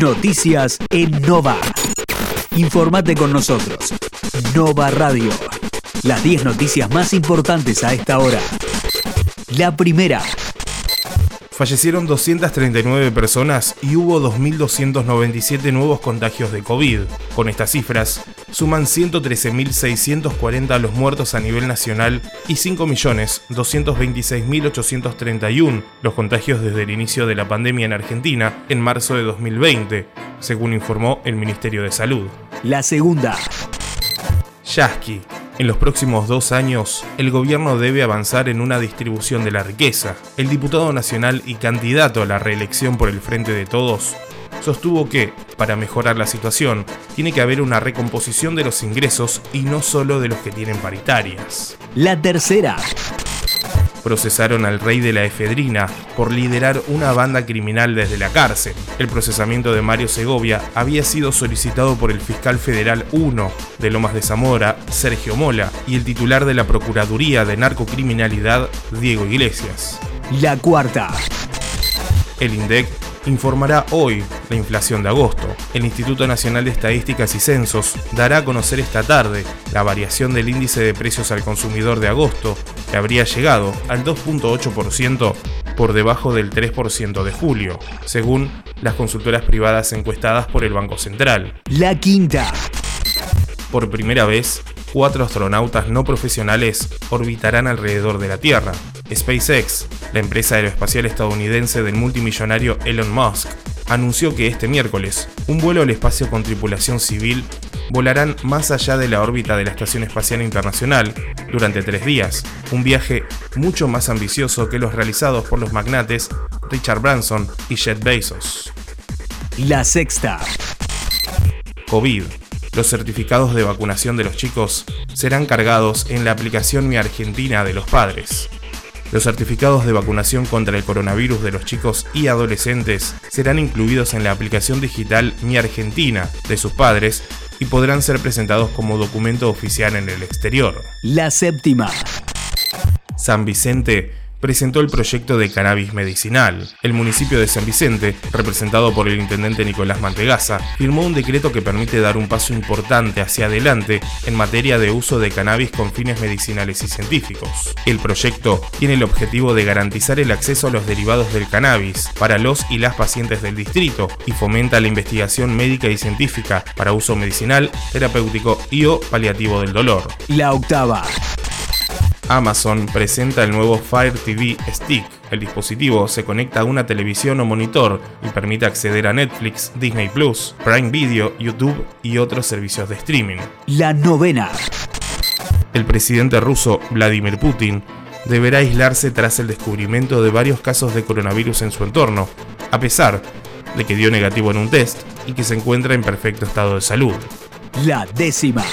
Noticias en Nova. Informate con nosotros. Nova Radio. Las 10 noticias más importantes a esta hora. La primera. Fallecieron 239 personas y hubo 2.297 nuevos contagios de COVID. Con estas cifras, suman 113.640 los muertos a nivel nacional y 5.226.831 los contagios desde el inicio de la pandemia en Argentina en marzo de 2020, según informó el Ministerio de Salud. La segunda. Yasky, en los próximos dos años, el gobierno debe avanzar en una distribución de la riqueza. El diputado nacional y candidato a la reelección por el Frente de Todos sostuvo que, para mejorar la situación, tiene que haber una recomposición de los ingresos y no solo de los que tienen paritarias. La tercera procesaron al rey de la efedrina por liderar una banda criminal desde la cárcel. El procesamiento de Mario Segovia había sido solicitado por el fiscal federal 1 de Lomas de Zamora, Sergio Mola, y el titular de la Procuraduría de Narcocriminalidad, Diego Iglesias. La cuarta. El INDEC informará hoy la inflación de agosto. El Instituto Nacional de Estadísticas y Censos dará a conocer esta tarde la variación del índice de precios al consumidor de agosto, que habría llegado al 2.8% por debajo del 3% de julio, según las consultoras privadas encuestadas por el Banco Central. La quinta. Por primera vez, cuatro astronautas no profesionales orbitarán alrededor de la Tierra. SpaceX, la empresa aeroespacial estadounidense del multimillonario Elon Musk, anunció que este miércoles un vuelo al espacio con tripulación civil volarán más allá de la órbita de la Estación Espacial Internacional durante tres días, un viaje mucho más ambicioso que los realizados por los magnates Richard Branson y Jet Bezos. La sexta. COVID. Los certificados de vacunación de los chicos serán cargados en la aplicación Mi Argentina de los padres. Los certificados de vacunación contra el coronavirus de los chicos y adolescentes serán incluidos en la aplicación digital Mi Argentina de sus padres y podrán ser presentados como documento oficial en el exterior. La séptima. San Vicente presentó el proyecto de cannabis medicinal. El municipio de San Vicente, representado por el intendente Nicolás Mantegaza, firmó un decreto que permite dar un paso importante hacia adelante en materia de uso de cannabis con fines medicinales y científicos. El proyecto tiene el objetivo de garantizar el acceso a los derivados del cannabis para los y las pacientes del distrito y fomenta la investigación médica y científica para uso medicinal, terapéutico y o paliativo del dolor. La octava. Amazon presenta el nuevo Fire TV Stick. El dispositivo se conecta a una televisión o monitor y permite acceder a Netflix, Disney Plus, Prime Video, YouTube y otros servicios de streaming. La novena. El presidente ruso Vladimir Putin deberá aislarse tras el descubrimiento de varios casos de coronavirus en su entorno, a pesar de que dio negativo en un test y que se encuentra en perfecto estado de salud. La décima.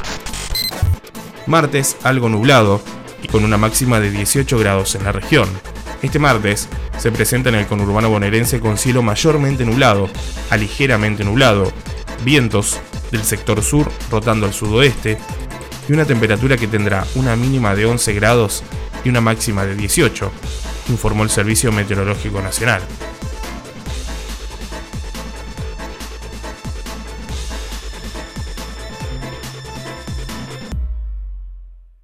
Martes, algo nublado, y con una máxima de 18 grados en la región. Este martes se presenta en el conurbano bonaerense con cielo mayormente nublado a ligeramente nublado, vientos del sector sur rotando al sudoeste y una temperatura que tendrá una mínima de 11 grados y una máxima de 18, informó el Servicio Meteorológico Nacional.